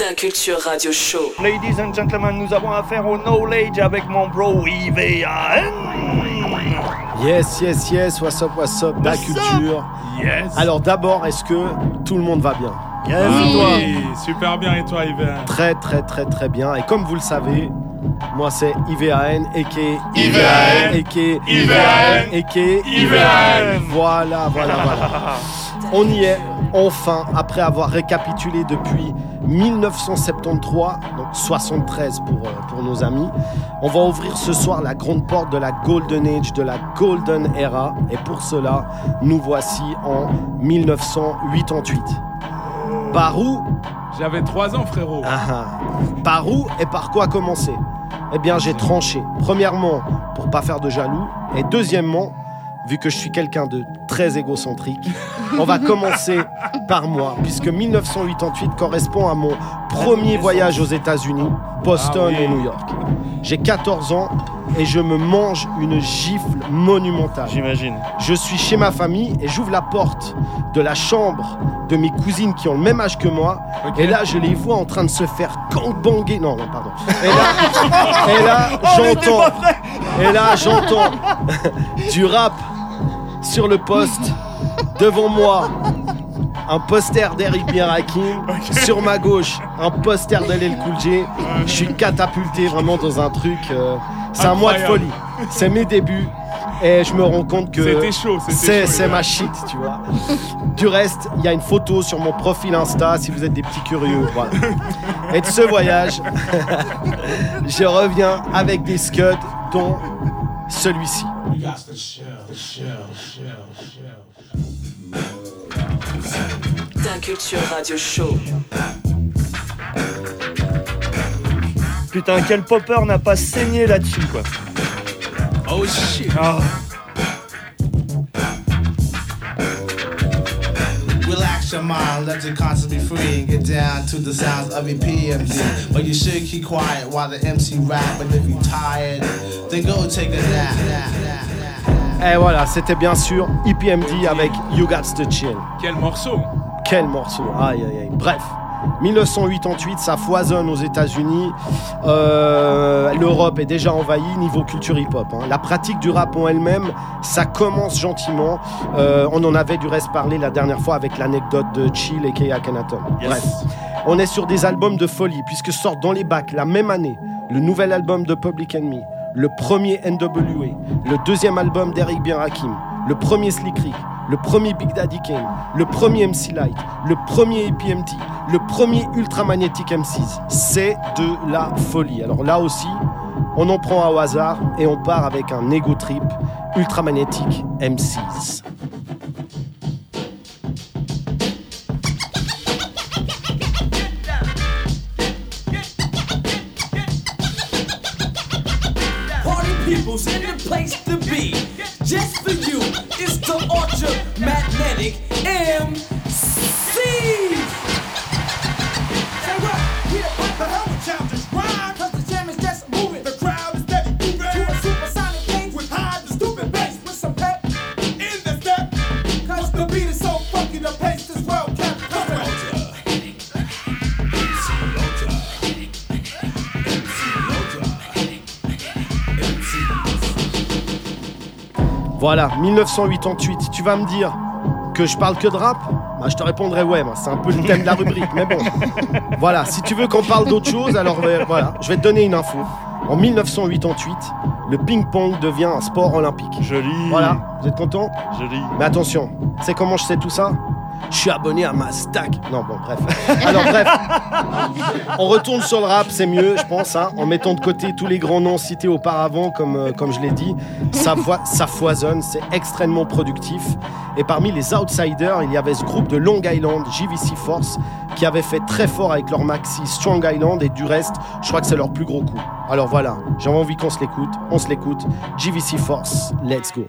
d'un Culture Radio Show. Ladies and gentlemen, nous avons affaire au knowledge avec mon bro IVAN. Yes, yes, yes, what's up, what's up, la culture? Yes. Alors d'abord, est-ce que tout le monde va bien? Yes, Ah toi? oui, super bien et toi Yvan Très, très, très, très bien. Et comme vous le savez, moi c'est IVAN, a.k.a. IVAN, a.k.a. IVAN, a.k.a. IVAN. Voilà, voilà, voilà. On y est, enfin, après avoir récapitulé depuis 1973, donc 73 pour, euh, pour nos amis. On va ouvrir ce soir la grande porte de la Golden Age, de la Golden Era. Et pour cela, nous voici en 1988. Par où? J'avais 3 ans frérot. ah, ah. Par où et par quoi commencer? Eh bien, j'ai tranché. Premièrement, pour pas faire de jaloux. Et deuxièmement, vu que je suis quelqu'un de très égocentrique, on va commencer par moi, puisque 1988 correspond à mon premier voyage aux États-Unis, Boston Ah oui. et New York. J'ai 14 ans et je me mange une gifle monumentale. J'imagine. Je suis chez ma famille et j'ouvre la porte de la chambre de mes cousines qui ont le même âge que moi. Et là, je les vois en train de se faire gangbanger. Non, non, pardon. Et là, et là j'entends. Et là, j'entends du rap sur le poste devant moi. Un poster d'Eric Birakim. Sur ma gauche, un poster de Cool J. Je suis catapulté vraiment dans un truc. euh, c'est un mois de folie. C'est mes débuts. Et je me rends compte que C'était chaud, c'était c'est ma shit, tu vois. Du reste, il y a une photo sur mon profil Insta si vous êtes des petits curieux. Voilà. Et de ce voyage, je reviens avec des scuds, dont celui-ci. D'un Culture Radio Show. Putain, quel popper n'a pas saigné là-dessus, quoi. Oh shit. Ah. Relax your mind, let your conscience be free and get down to the sounds of your PMD. But you should keep quiet while the MC rap. But if you're tired, then go take a nap. Et voilà, c'était bien sûr EPMD avec You Got to Chill. Quel morceau Quel morceau Aïe aïe aïe. Bref. 1988, ça foisonne aux États-Unis. Euh, L'Europe est déjà envahie niveau culture hip-hop. hein. La pratique du rap en elle-même, ça commence gentiment. Euh, on en avait du reste parlé la dernière fois avec l'anecdote de Chill et Kay Akhenaton. Yes. Bref, on est sur des albums de folie puisque sortent dans les bacs la même année le nouvel album de Public Enemy, le premier NWA, le deuxième album d'Eric Bien Rakim, le premier Slick Rick, le premier Big Daddy Kane, le premier MC Light, le premier EPMD, le premier Ultra Magnetic M6. C'est de la folie. Alors là aussi, on en prend un au hasard et on part avec un ego trip Ultra Magnetic M6. People's in the place to be. Just for you, it's the Ultra Magnetic MC. Voilà, 1988. Tu vas me dire que je parle que de rap? Bah, Je te répondrai ouais, c'est un peu le thème de la rubrique. Mais bon, voilà, si tu veux qu'on parle d'autre chose, alors voilà, je vais te donner une info. En 1988, le ping-pong devient un sport olympique. Joli. Voilà, vous êtes content Joli. Mais attention, tu sais comment je sais tout ça? Je suis abonné à ma stack. Non, bon, bref. Alors, bref. On retourne sur le rap, c'est mieux, je pense, hein, en mettant de côté tous les grands noms cités auparavant, comme, euh, je l'ai dit. Ça, ça foisonne, c'est extrêmement productif. Et parmi les outsiders, il y avait ce groupe de Long Island, JVC Force, qui avait fait très fort avec leur maxi Strong Island, et du reste, je crois que c'est leur plus gros coup. Alors voilà, j'ai envie qu'on se l'écoute, on se l'écoute. JVC Force, let's go.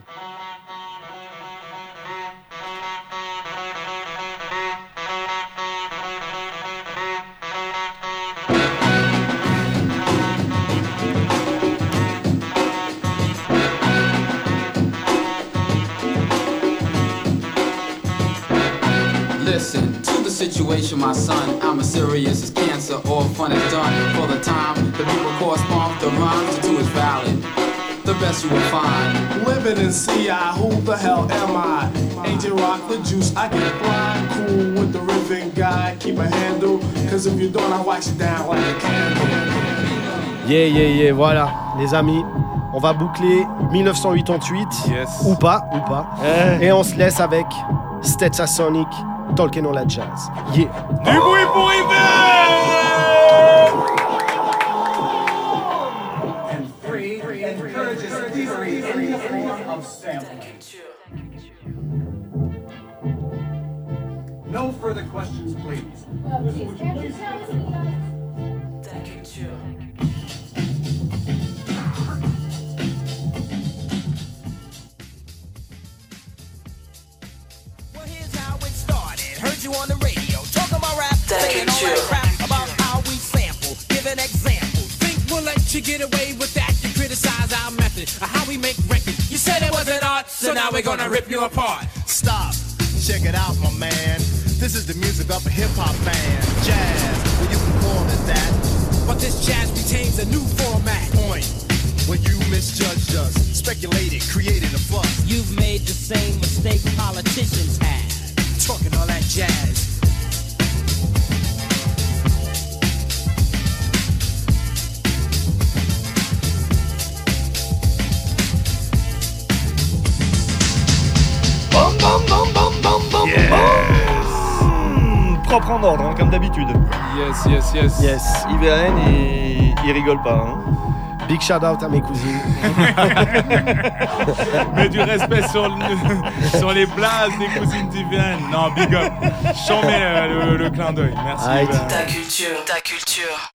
Listen to the situation. my son. I'm as serious as cancer, all fun is done. For the time, the people correspond the rhymes to do is valid. The best you will find. Living in CI, who the hell am I? Agent Rock the juice, I get blind. Cool with the ribbon guy, keep a handle. Cause if you don't, I wax you down like a candle. Yeah, yeah, yeah, voilà, les amis. On va boucler 1988, Yes. ou pas, ou pas. Eh. Et on se laisse avec Stetsasonic, Tolkien on la jazz. Yeah. Du bruit pour Yves No further questions, please. Ta culture. You on the radio talking about rap, saying all that crap about how we sample, giving examples. Think we'll let you get away with that? You criticize our method of how we make records. You said it wasn't art, so now we're gonna rip you apart. Stop. Check it out, my man. This is the music of a hip hop band. Jazz, well, you can call it that. But this jazz retains a new format. Point. When you misjudged us, speculated, created a fuss. You've made the same mistake politicians have. Talking all that jazz. Propre en ordre, hein, comme d'habitude. Yes, yes, yes. Yes. IVN, il, il rigole pas. hein. Big shout out à mes cousines. Mets du respect sur, le- sur les blazes des cousines d'Yvienne. Non, big up. J'en mets le, le- le clin d'œil. Merci. Yvienne. Ta culture. Ta culture.